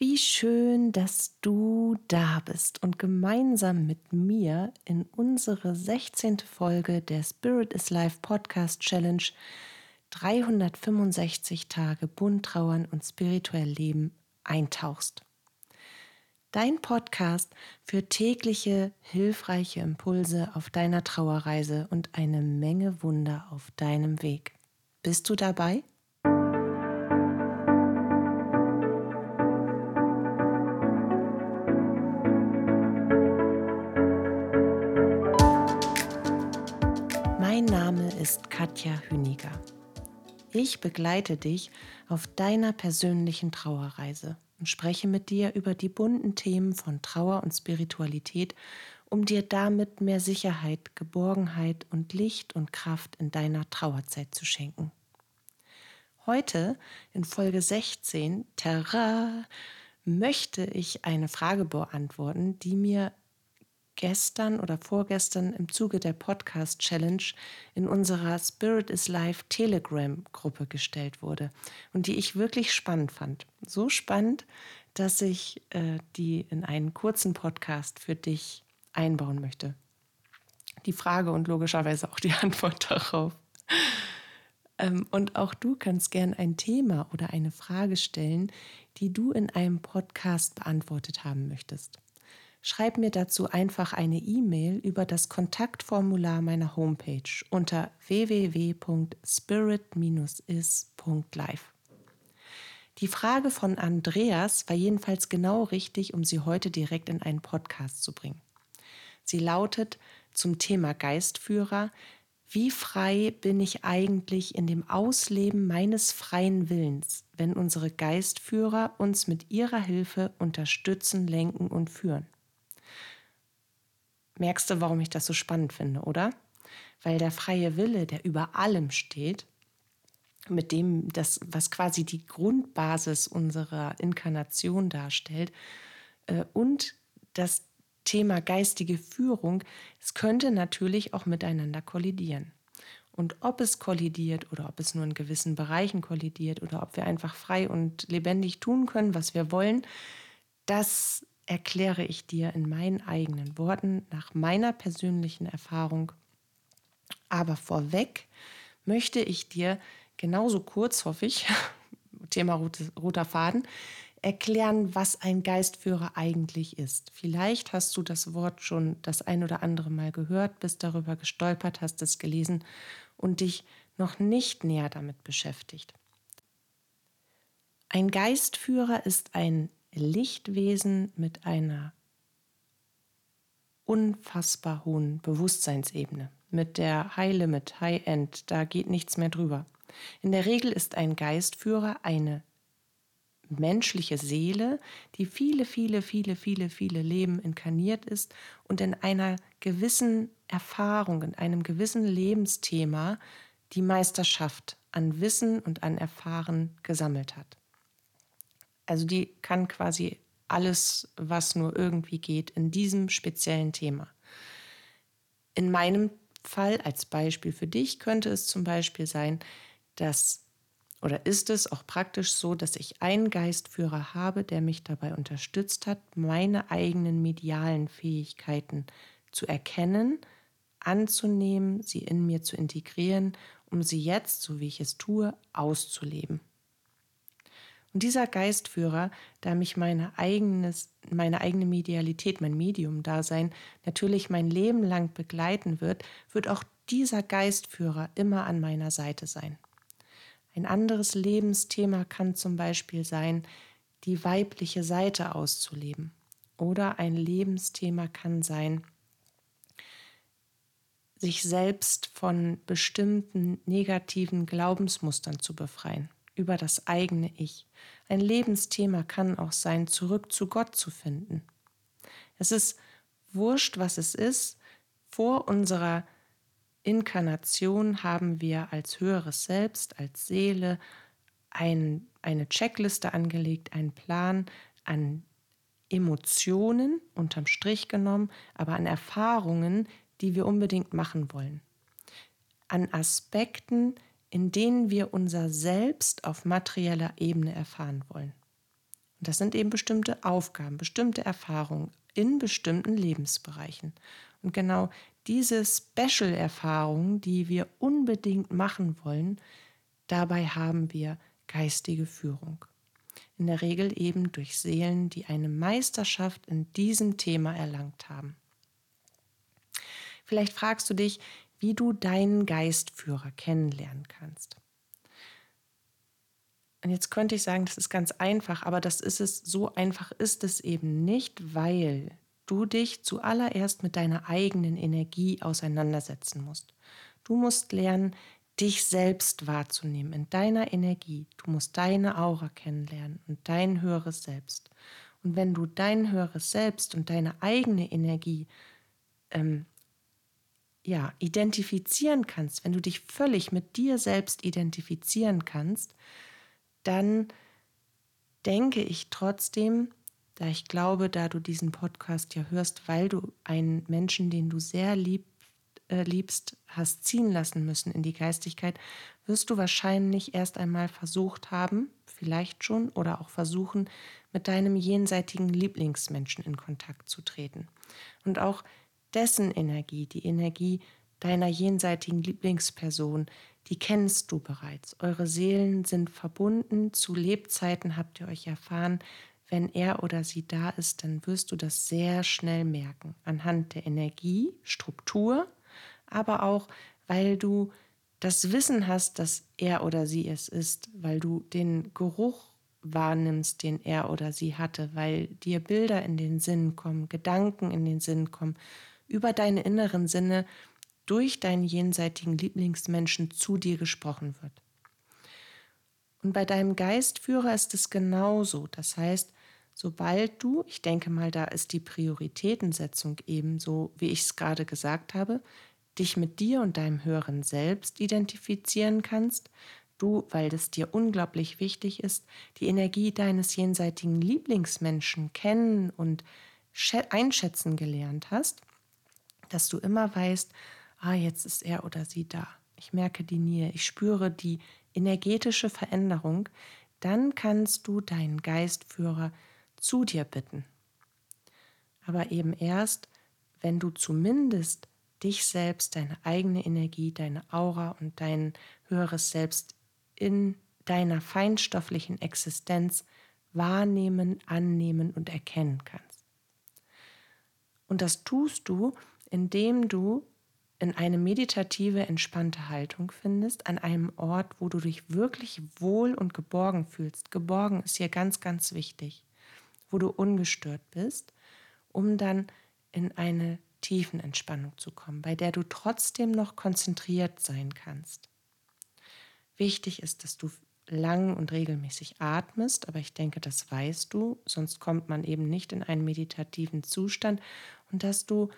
Wie schön, dass du da bist und gemeinsam mit mir in unsere 16. Folge der Spirit is Life Podcast Challenge 365 Tage bunt trauern und spirituell leben eintauchst. Dein Podcast für tägliche, hilfreiche Impulse auf deiner Trauerreise und eine Menge Wunder auf deinem Weg. Bist du dabei? Katja Hüniger. Ich begleite dich auf deiner persönlichen Trauerreise und spreche mit dir über die bunten Themen von Trauer und Spiritualität, um dir damit mehr Sicherheit, Geborgenheit und Licht und Kraft in deiner Trauerzeit zu schenken. Heute in Folge 16, Terra, möchte ich eine Frage beantworten, die mir gestern oder vorgestern im Zuge der Podcast Challenge in unserer Spirit is Life Telegram Gruppe gestellt wurde und die ich wirklich spannend fand. So spannend, dass ich äh, die in einen kurzen Podcast für dich einbauen möchte. Die Frage und logischerweise auch die Antwort darauf. Ähm, und auch du kannst gern ein Thema oder eine Frage stellen, die du in einem Podcast beantwortet haben möchtest schreib mir dazu einfach eine E-Mail über das Kontaktformular meiner Homepage unter www.spirit-is.life. Die Frage von Andreas war jedenfalls genau richtig, um sie heute direkt in einen Podcast zu bringen. Sie lautet zum Thema Geistführer, wie frei bin ich eigentlich in dem Ausleben meines freien Willens, wenn unsere Geistführer uns mit ihrer Hilfe unterstützen, lenken und führen? Merkst du, warum ich das so spannend finde, oder? Weil der freie Wille, der über allem steht, mit dem, das, was quasi die Grundbasis unserer Inkarnation darstellt, äh, und das Thema geistige Führung, es könnte natürlich auch miteinander kollidieren. Und ob es kollidiert oder ob es nur in gewissen Bereichen kollidiert oder ob wir einfach frei und lebendig tun können, was wir wollen, das erkläre ich dir in meinen eigenen Worten nach meiner persönlichen Erfahrung. Aber vorweg möchte ich dir genauso kurz, hoffe ich, Thema roter Faden, erklären, was ein Geistführer eigentlich ist. Vielleicht hast du das Wort schon das ein oder andere Mal gehört, bist darüber gestolpert, hast es gelesen und dich noch nicht näher damit beschäftigt. Ein Geistführer ist ein Lichtwesen mit einer unfassbar hohen Bewusstseinsebene. Mit der High Limit, High End, da geht nichts mehr drüber. In der Regel ist ein Geistführer eine menschliche Seele, die viele, viele, viele, viele, viele Leben inkarniert ist und in einer gewissen Erfahrung, in einem gewissen Lebensthema die Meisterschaft an Wissen und an Erfahren gesammelt hat. Also die kann quasi alles, was nur irgendwie geht, in diesem speziellen Thema. In meinem Fall als Beispiel für dich könnte es zum Beispiel sein, dass oder ist es auch praktisch so, dass ich einen Geistführer habe, der mich dabei unterstützt hat, meine eigenen medialen Fähigkeiten zu erkennen, anzunehmen, sie in mir zu integrieren, um sie jetzt, so wie ich es tue, auszuleben. Und dieser Geistführer, da mich meine, eigenes, meine eigene Medialität, mein Medium-Dasein natürlich mein Leben lang begleiten wird, wird auch dieser Geistführer immer an meiner Seite sein. Ein anderes Lebensthema kann zum Beispiel sein, die weibliche Seite auszuleben. Oder ein Lebensthema kann sein, sich selbst von bestimmten negativen Glaubensmustern zu befreien über das eigene Ich. Ein Lebensthema kann auch sein, zurück zu Gott zu finden. Es ist wurscht, was es ist. Vor unserer Inkarnation haben wir als höheres Selbst, als Seele ein, eine Checkliste angelegt, einen Plan an Emotionen unterm Strich genommen, aber an Erfahrungen, die wir unbedingt machen wollen. An Aspekten, in denen wir unser Selbst auf materieller Ebene erfahren wollen. Und das sind eben bestimmte Aufgaben, bestimmte Erfahrungen in bestimmten Lebensbereichen. Und genau diese Special-Erfahrungen, die wir unbedingt machen wollen, dabei haben wir geistige Führung. In der Regel eben durch Seelen, die eine Meisterschaft in diesem Thema erlangt haben. Vielleicht fragst du dich, wie du deinen Geistführer kennenlernen kannst. Und jetzt könnte ich sagen, das ist ganz einfach, aber das ist es, so einfach ist es eben nicht, weil du dich zuallererst mit deiner eigenen Energie auseinandersetzen musst. Du musst lernen, dich selbst wahrzunehmen in deiner Energie. Du musst deine Aura kennenlernen und dein höheres Selbst. Und wenn du dein höheres Selbst und deine eigene Energie ähm, ja, identifizieren kannst, wenn du dich völlig mit dir selbst identifizieren kannst, dann denke ich trotzdem, da ich glaube, da du diesen Podcast ja hörst, weil du einen Menschen, den du sehr lieb, äh, liebst, hast ziehen lassen müssen in die Geistigkeit, wirst du wahrscheinlich erst einmal versucht haben, vielleicht schon, oder auch versuchen, mit deinem jenseitigen Lieblingsmenschen in Kontakt zu treten. Und auch dessen Energie, die Energie deiner jenseitigen Lieblingsperson, die kennst du bereits. Eure Seelen sind verbunden. Zu Lebzeiten habt ihr euch erfahren, wenn er oder sie da ist, dann wirst du das sehr schnell merken. Anhand der Energie, Struktur, aber auch, weil du das Wissen hast, dass er oder sie es ist, weil du den Geruch wahrnimmst, den er oder sie hatte, weil dir Bilder in den Sinn kommen, Gedanken in den Sinn kommen, über deine inneren Sinne durch deinen jenseitigen Lieblingsmenschen zu dir gesprochen wird. Und bei deinem Geistführer ist es genauso. Das heißt, sobald du, ich denke mal, da ist die Prioritätensetzung ebenso, wie ich es gerade gesagt habe, dich mit dir und deinem höheren Selbst identifizieren kannst, du, weil es dir unglaublich wichtig ist, die Energie deines jenseitigen Lieblingsmenschen kennen und einschätzen gelernt hast, dass du immer weißt, ah, jetzt ist er oder sie da. Ich merke die Nähe, ich spüre die energetische Veränderung, dann kannst du deinen Geistführer zu dir bitten. Aber eben erst, wenn du zumindest dich selbst, deine eigene Energie, deine Aura und dein höheres Selbst in deiner feinstofflichen Existenz wahrnehmen, annehmen und erkennen kannst. Und das tust du, indem du in eine meditative, entspannte Haltung findest, an einem Ort, wo du dich wirklich wohl und geborgen fühlst. Geborgen ist hier ganz, ganz wichtig wo du ungestört bist, um dann in eine tiefen Entspannung zu kommen, bei der du trotzdem noch konzentriert sein kannst. Wichtig ist, dass du lang und regelmäßig atmest, aber ich denke, das weißt du, sonst kommt man eben nicht in einen meditativen Zustand und dass du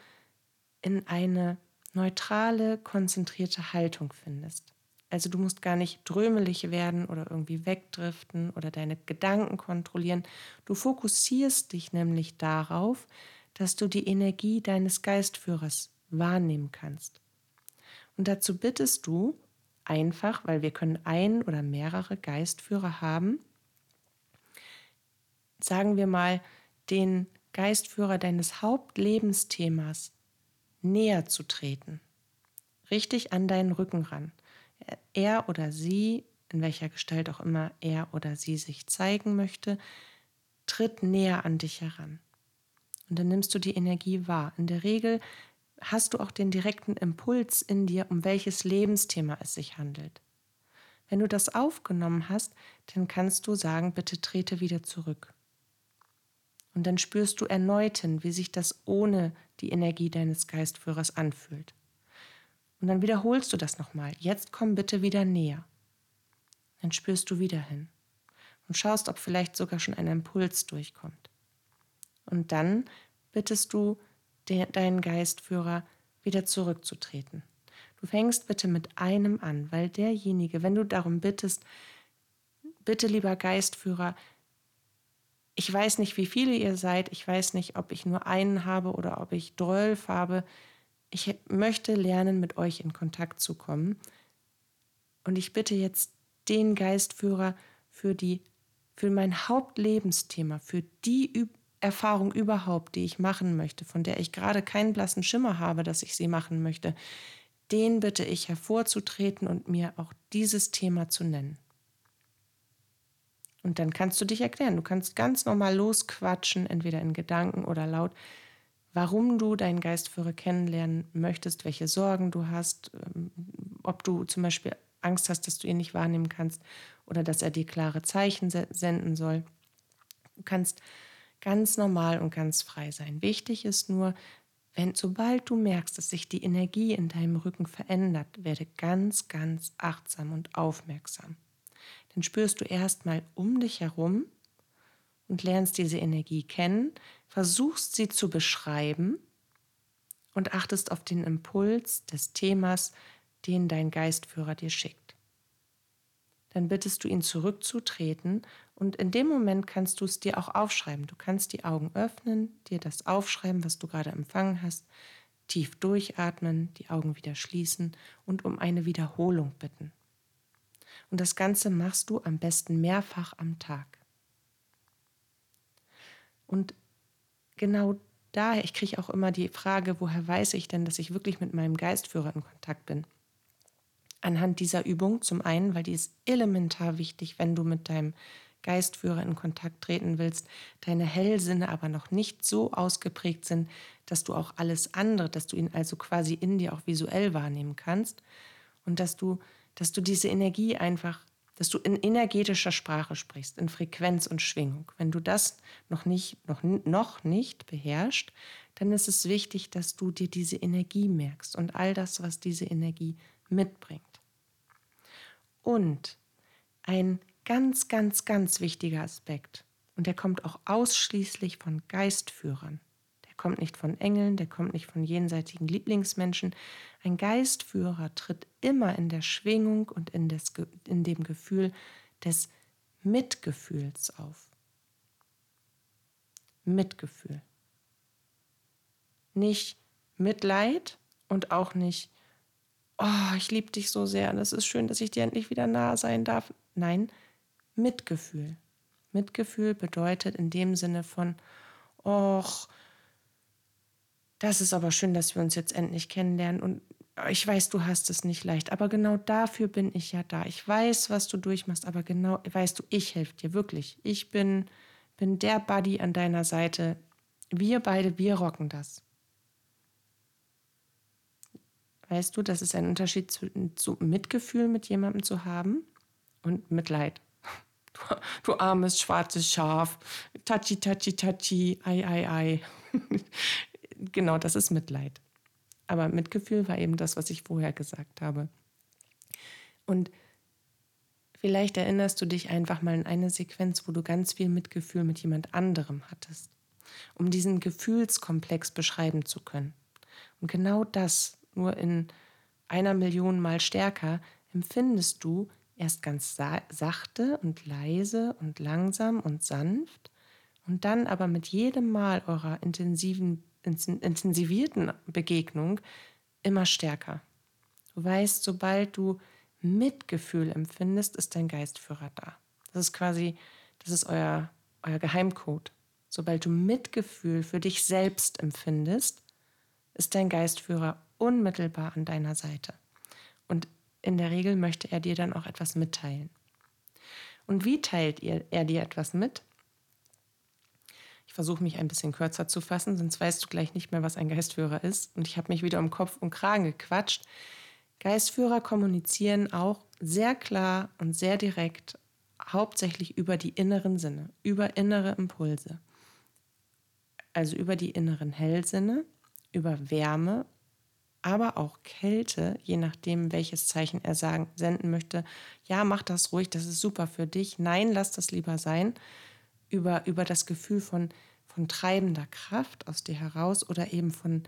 in eine neutrale, konzentrierte Haltung findest. Also du musst gar nicht drömelig werden oder irgendwie wegdriften oder deine Gedanken kontrollieren. Du fokussierst dich nämlich darauf, dass du die Energie deines Geistführers wahrnehmen kannst. Und dazu bittest du einfach, weil wir können ein oder mehrere Geistführer haben, sagen wir mal, den Geistführer deines Hauptlebensthemas näher zu treten, richtig an deinen Rücken ran er oder sie, in welcher Gestalt auch immer er oder sie sich zeigen möchte, tritt näher an dich heran. Und dann nimmst du die Energie wahr. In der Regel hast du auch den direkten Impuls in dir, um welches Lebensthema es sich handelt. Wenn du das aufgenommen hast, dann kannst du sagen, bitte trete wieder zurück. Und dann spürst du erneut hin, wie sich das ohne die Energie deines Geistführers anfühlt. Und dann wiederholst du das nochmal. Jetzt komm bitte wieder näher. Dann spürst du wieder hin und schaust, ob vielleicht sogar schon ein Impuls durchkommt. Und dann bittest du den, deinen Geistführer wieder zurückzutreten. Du fängst bitte mit einem an, weil derjenige, wenn du darum bittest, bitte lieber Geistführer, ich weiß nicht, wie viele ihr seid, ich weiß nicht, ob ich nur einen habe oder ob ich zwölf habe, ich möchte lernen, mit euch in Kontakt zu kommen. Und ich bitte jetzt den Geistführer für die für mein Hauptlebensthema, für die Erfahrung überhaupt, die ich machen möchte, von der ich gerade keinen blassen Schimmer habe, dass ich sie machen möchte, den bitte ich hervorzutreten und mir auch dieses Thema zu nennen. Und dann kannst du dich erklären. Du kannst ganz normal losquatschen, entweder in Gedanken oder laut, warum du deinen Geistführer kennenlernen möchtest, welche Sorgen du hast, ähm, ob du zum Beispiel Angst hast, dass du ihn nicht wahrnehmen kannst oder dass er dir klare Zeichen senden soll. Du kannst ganz normal und ganz frei sein. Wichtig ist nur, wenn sobald du merkst, dass sich die Energie in deinem Rücken verändert, werde ganz, ganz achtsam und aufmerksam. Dann spürst du erstmal um dich herum und lernst diese Energie kennen, versuchst sie zu beschreiben und achtest auf den Impuls des Themas, den dein Geistführer dir schickt. Dann bittest du ihn zurückzutreten und in dem Moment kannst du es dir auch aufschreiben. Du kannst die Augen öffnen, dir das aufschreiben, was du gerade empfangen hast, tief durchatmen, die Augen wieder schließen und um eine Wiederholung bitten. Und das Ganze machst du am besten mehrfach am Tag. Und genau daher, ich kriege auch immer die Frage, woher weiß ich denn, dass ich wirklich mit meinem Geistführer in Kontakt bin? Anhand dieser Übung zum einen, weil die ist elementar wichtig, wenn du mit deinem Geistführer in Kontakt treten willst, deine Hellsinne aber noch nicht so ausgeprägt sind, dass du auch alles andere, dass du ihn also quasi in dir auch visuell wahrnehmen kannst und dass du dass du diese Energie einfach, dass du in energetischer Sprache sprichst, in Frequenz und Schwingung. Wenn du das noch nicht, noch, noch nicht beherrschst, dann ist es wichtig, dass du dir diese Energie merkst und all das, was diese Energie mitbringt. Und ein ganz, ganz, ganz wichtiger Aspekt, und der kommt auch ausschließlich von Geistführern, kommt nicht von Engeln, der kommt nicht von jenseitigen Lieblingsmenschen. Ein Geistführer tritt immer in der Schwingung und in, des, in dem Gefühl des Mitgefühls auf. Mitgefühl. Nicht Mitleid und auch nicht, oh, ich liebe dich so sehr und es ist schön, dass ich dir endlich wieder nahe sein darf. Nein, Mitgefühl. Mitgefühl bedeutet in dem Sinne von, och, das ist aber schön, dass wir uns jetzt endlich kennenlernen und ich weiß, du hast es nicht leicht, aber genau dafür bin ich ja da. Ich weiß, was du durchmachst, aber genau, weißt du, ich helfe dir wirklich. Ich bin, bin der Buddy an deiner Seite. Wir beide, wir rocken das. Weißt du, das ist ein Unterschied zu, zu Mitgefühl mit jemandem zu haben und Mitleid. Du, du armes schwarzes Schaf. Tachi, tachi, tachi. Ei, ei, ei genau das ist Mitleid. Aber Mitgefühl war eben das, was ich vorher gesagt habe. Und vielleicht erinnerst du dich einfach mal an eine Sequenz, wo du ganz viel Mitgefühl mit jemand anderem hattest, um diesen Gefühlskomplex beschreiben zu können. Und genau das, nur in einer Million Mal stärker, empfindest du erst ganz sachte und leise und langsam und sanft und dann aber mit jedem Mal eurer intensiven intensivierten Begegnung immer stärker. Du weißt, sobald du Mitgefühl empfindest, ist dein Geistführer da. Das ist quasi, das ist euer, euer Geheimcode. Sobald du Mitgefühl für dich selbst empfindest, ist dein Geistführer unmittelbar an deiner Seite. Und in der Regel möchte er dir dann auch etwas mitteilen. Und wie teilt er dir etwas mit? Ich versuche mich ein bisschen kürzer zu fassen, sonst weißt du gleich nicht mehr, was ein Geistführer ist. Und ich habe mich wieder um Kopf und Kragen gequatscht. Geistführer kommunizieren auch sehr klar und sehr direkt, hauptsächlich über die inneren Sinne, über innere Impulse. Also über die inneren Hellsinne, über Wärme, aber auch Kälte, je nachdem, welches Zeichen er sagen, senden möchte. Ja, mach das ruhig, das ist super für dich. Nein, lass das lieber sein über, über das Gefühl von, von treibender Kraft aus dir heraus oder eben von,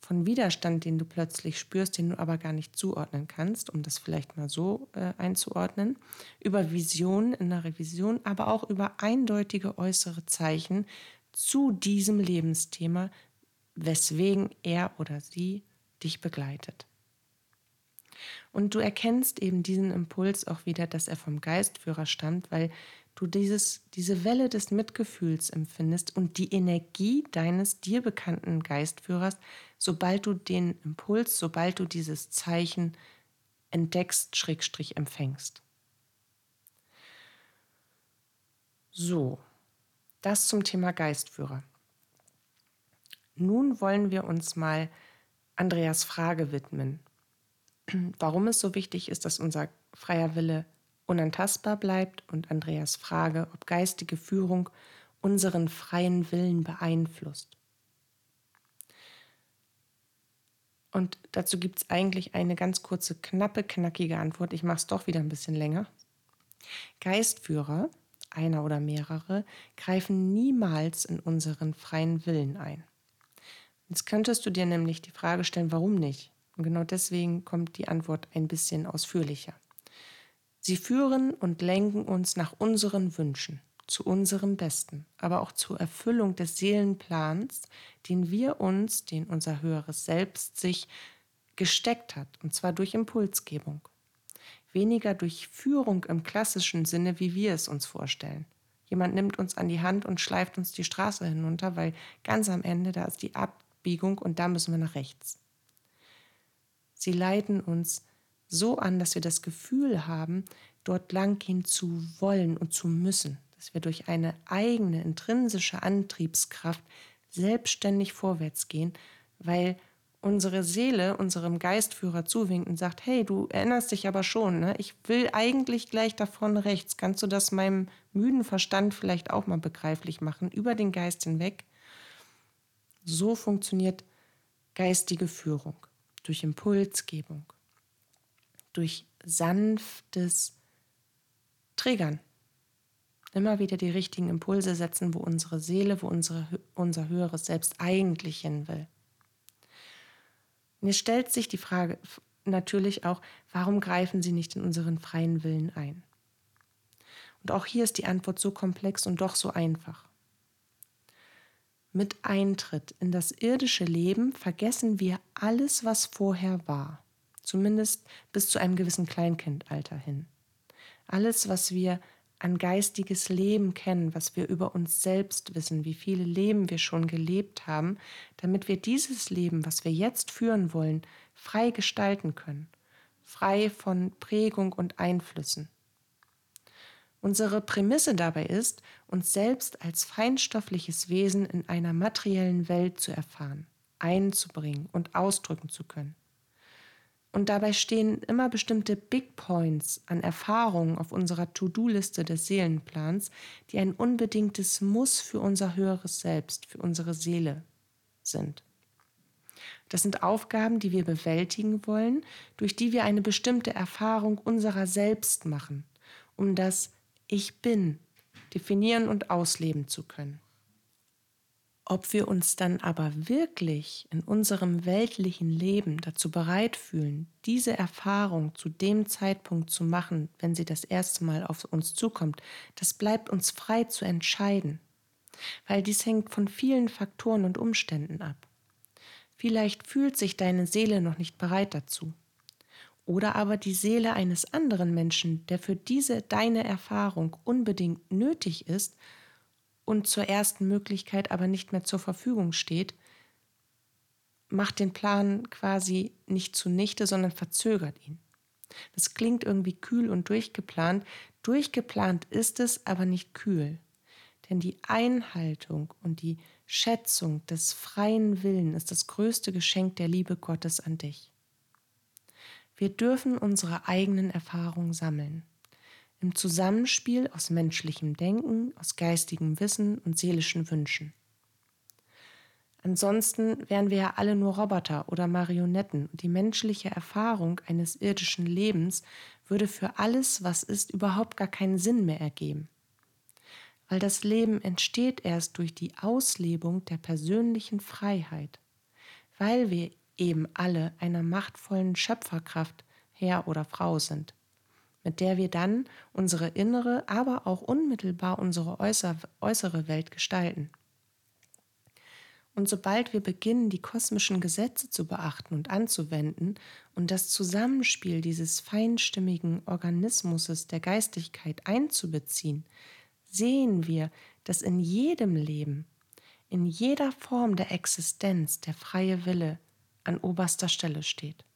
von Widerstand, den du plötzlich spürst, den du aber gar nicht zuordnen kannst, um das vielleicht mal so äh, einzuordnen, über Vision, innere Vision, aber auch über eindeutige äußere Zeichen zu diesem Lebensthema, weswegen er oder sie dich begleitet. Und du erkennst eben diesen Impuls auch wieder, dass er vom Geistführer stammt, weil du dieses, diese Welle des Mitgefühls empfindest und die Energie deines dir bekannten Geistführers, sobald du den Impuls, sobald du dieses Zeichen entdeckst, Schrägstrich empfängst. So, das zum Thema Geistführer. Nun wollen wir uns mal Andreas Frage widmen. Warum es so wichtig ist, dass unser freier Wille unantastbar bleibt und Andreas Frage, ob geistige Führung unseren freien Willen beeinflusst. Und dazu gibt es eigentlich eine ganz kurze, knappe, knackige Antwort. Ich mache es doch wieder ein bisschen länger. Geistführer, einer oder mehrere, greifen niemals in unseren freien Willen ein. Jetzt könntest du dir nämlich die Frage stellen, warum nicht? Und genau deswegen kommt die Antwort ein bisschen ausführlicher. Sie führen und lenken uns nach unseren Wünschen, zu unserem Besten, aber auch zur Erfüllung des Seelenplans, den wir uns, den unser höheres Selbst sich gesteckt hat, und zwar durch Impulsgebung. Weniger durch Führung im klassischen Sinne, wie wir es uns vorstellen. Jemand nimmt uns an die Hand und schleift uns die Straße hinunter, weil ganz am Ende da ist die Ab Abbiegung und da müssen wir nach rechts. Sie leiten uns so an, dass wir das Gefühl haben, dort lang gehen zu wollen und zu müssen, dass wir durch eine eigene intrinsische Antriebskraft selbstständig vorwärts gehen, weil unsere Seele unserem Geistführer zuwinkt und sagt, hey, du erinnerst dich aber schon, ne? ich will eigentlich gleich davon rechts. Kannst du das meinem müden Verstand vielleicht auch mal begreiflich machen, über den Geist hinweg? So funktioniert geistige Führung durch Impulsgebung, durch sanftes Triggern. Immer wieder die richtigen Impulse setzen, wo unsere Seele, wo unsere, unser höheres Selbst eigentlich hin will. Jetzt stellt sich die Frage natürlich auch, warum greifen sie nicht in unseren freien Willen ein? Und auch hier ist die Antwort so komplex und doch so einfach. Mit Eintritt in das irdische Leben vergessen wir alles, was vorher war, zumindest bis zu einem gewissen Kleinkindalter hin. Alles, was wir an geistiges Leben kennen, was wir über uns selbst wissen, wie viele Leben wir schon gelebt haben, damit wir dieses Leben, was wir jetzt führen wollen, frei gestalten können, frei von Prägung und Einflüssen. Unsere Prämisse dabei ist, uns selbst als feinstoffliches Wesen in einer materiellen Welt zu erfahren, einzubringen und ausdrücken zu können. Und dabei stehen immer bestimmte Big Points an Erfahrungen auf unserer To-Do-Liste des Seelenplans, die ein unbedingtes Muss für unser höheres Selbst, für unsere Seele sind. Das sind Aufgaben, die wir bewältigen wollen, durch die wir eine bestimmte Erfahrung unserer selbst machen, um das ich bin definieren und ausleben zu können. Ob wir uns dann aber wirklich in unserem weltlichen Leben dazu bereit fühlen, diese Erfahrung zu dem Zeitpunkt zu machen, wenn sie das erste Mal auf uns zukommt, das bleibt uns frei zu entscheiden, weil dies hängt von vielen Faktoren und Umständen ab. Vielleicht fühlt sich deine Seele noch nicht bereit dazu oder aber die Seele eines anderen Menschen, der für diese deine Erfahrung unbedingt nötig ist und zur ersten Möglichkeit aber nicht mehr zur Verfügung steht, macht den Plan quasi nicht zunichte, sondern verzögert ihn. Das klingt irgendwie kühl und durchgeplant. Durchgeplant ist es, aber nicht kühl. Denn die Einhaltung und die Schätzung des freien Willens ist das größte Geschenk der Liebe Gottes an dich. Wir dürfen unsere eigenen Erfahrungen sammeln. Im Zusammenspiel aus menschlichem Denken, aus geistigem Wissen und seelischen Wünschen. Ansonsten wären wir ja alle nur Roboter oder Marionetten und die menschliche Erfahrung eines irdischen Lebens würde für alles, was ist, überhaupt gar keinen Sinn mehr ergeben. Weil das Leben entsteht erst durch die Auslebung der persönlichen Freiheit, weil wir eben alle einer machtvollen Schöpferkraft Herr oder Frau sind, mit der wir dann unsere innere, aber auch unmittelbar unsere äußere Welt gestalten. Und sobald wir beginnen, die kosmischen Gesetze zu beachten und anzuwenden und das Zusammenspiel dieses feinstimmigen Organismus der Geistigkeit einzubeziehen, sehen wir, dass in jedem Leben, in jeder Form der Existenz der freie Wille an oberster Stelle steht.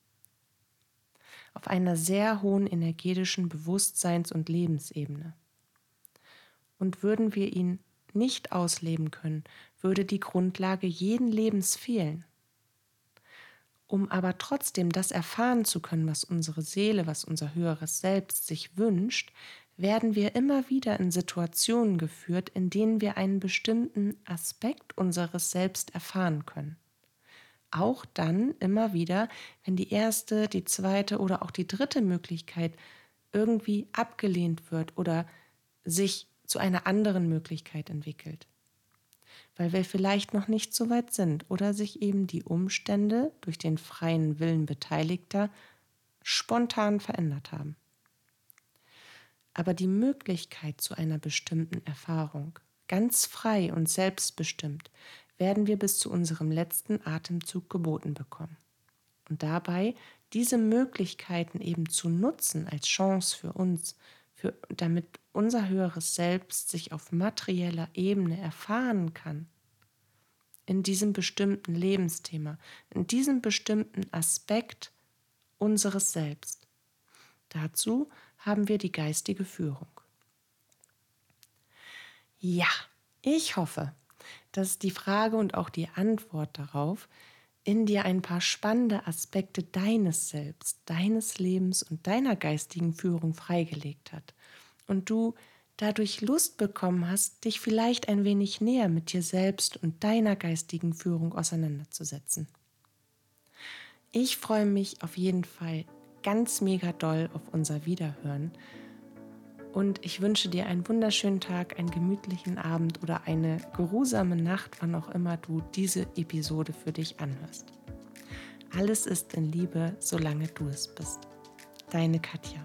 Auf einer sehr hohen energetischen Bewusstseins- und Lebensebene. Und würden wir ihn nicht ausleben können, würde die Grundlage jeden Lebens fehlen. Um aber trotzdem das erfahren zu können, was unsere Seele, was unser höheres Selbst sich wünscht, werden wir immer wieder in Situationen geführt, in denen wir einen bestimmten Aspekt unseres Selbst erfahren können. Auch dann immer wieder, wenn die erste, die zweite oder auch die dritte Möglichkeit irgendwie abgelehnt wird oder sich zu einer anderen Möglichkeit entwickelt. Weil wir vielleicht noch nicht so weit sind oder sich eben die Umstände durch den freien Willen Beteiligter spontan verändert haben. Aber die Möglichkeit zu einer bestimmten Erfahrung, ganz frei und selbstbestimmt, werden wir bis zu unserem letzten Atemzug geboten bekommen. Und dabei diese Möglichkeiten eben zu nutzen als Chance für uns, für, damit unser höheres Selbst sich auf materieller Ebene erfahren kann, in diesem bestimmten Lebensthema, in diesem bestimmten Aspekt unseres Selbst. Dazu haben wir die geistige Führung. Ja, ich hoffe, dass die Frage und auch die Antwort darauf in dir ein paar spannende Aspekte deines Selbst, deines Lebens und deiner geistigen Führung freigelegt hat und du dadurch Lust bekommen hast, dich vielleicht ein wenig näher mit dir selbst und deiner geistigen Führung auseinanderzusetzen. Ich freue mich auf jeden Fall ganz mega doll auf unser Wiederhören und ich wünsche dir einen wunderschönen Tag, einen gemütlichen Abend oder eine geruhsame Nacht, wann auch immer du diese Episode für dich anhörst. Alles ist in Liebe, solange du es bist. Deine Katja.